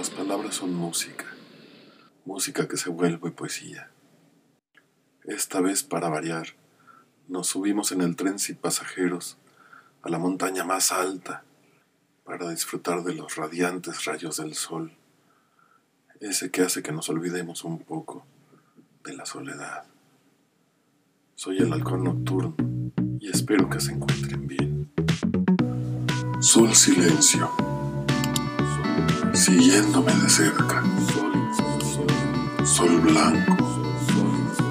Las palabras son música, música que se vuelve poesía. Esta vez, para variar, nos subimos en el tren sin pasajeros a la montaña más alta para disfrutar de los radiantes rayos del sol, ese que hace que nos olvidemos un poco de la soledad. Soy el halcón nocturno y espero que se encuentren bien. Sol silencio, siguiéndome de cerca. Sol blanco,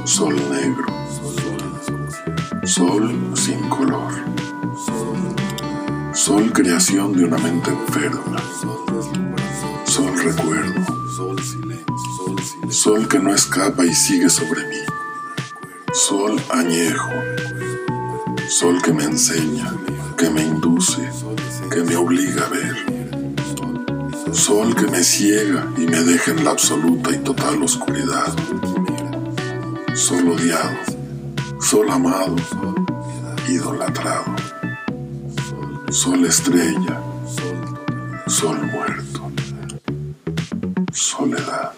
sol negro, sol sin color. Sol creación de una mente enferma. Sol recuerdo. Sol que no escapa y sigue sobre mí. Sol añejo. Sol que me enseña, que me induce, que me obliga a ver. Sol que me ciega y me deja en la absoluta y total oscuridad. Sol odiado, sol amado, idolatrado. Sol estrella, sol muerto, soledad.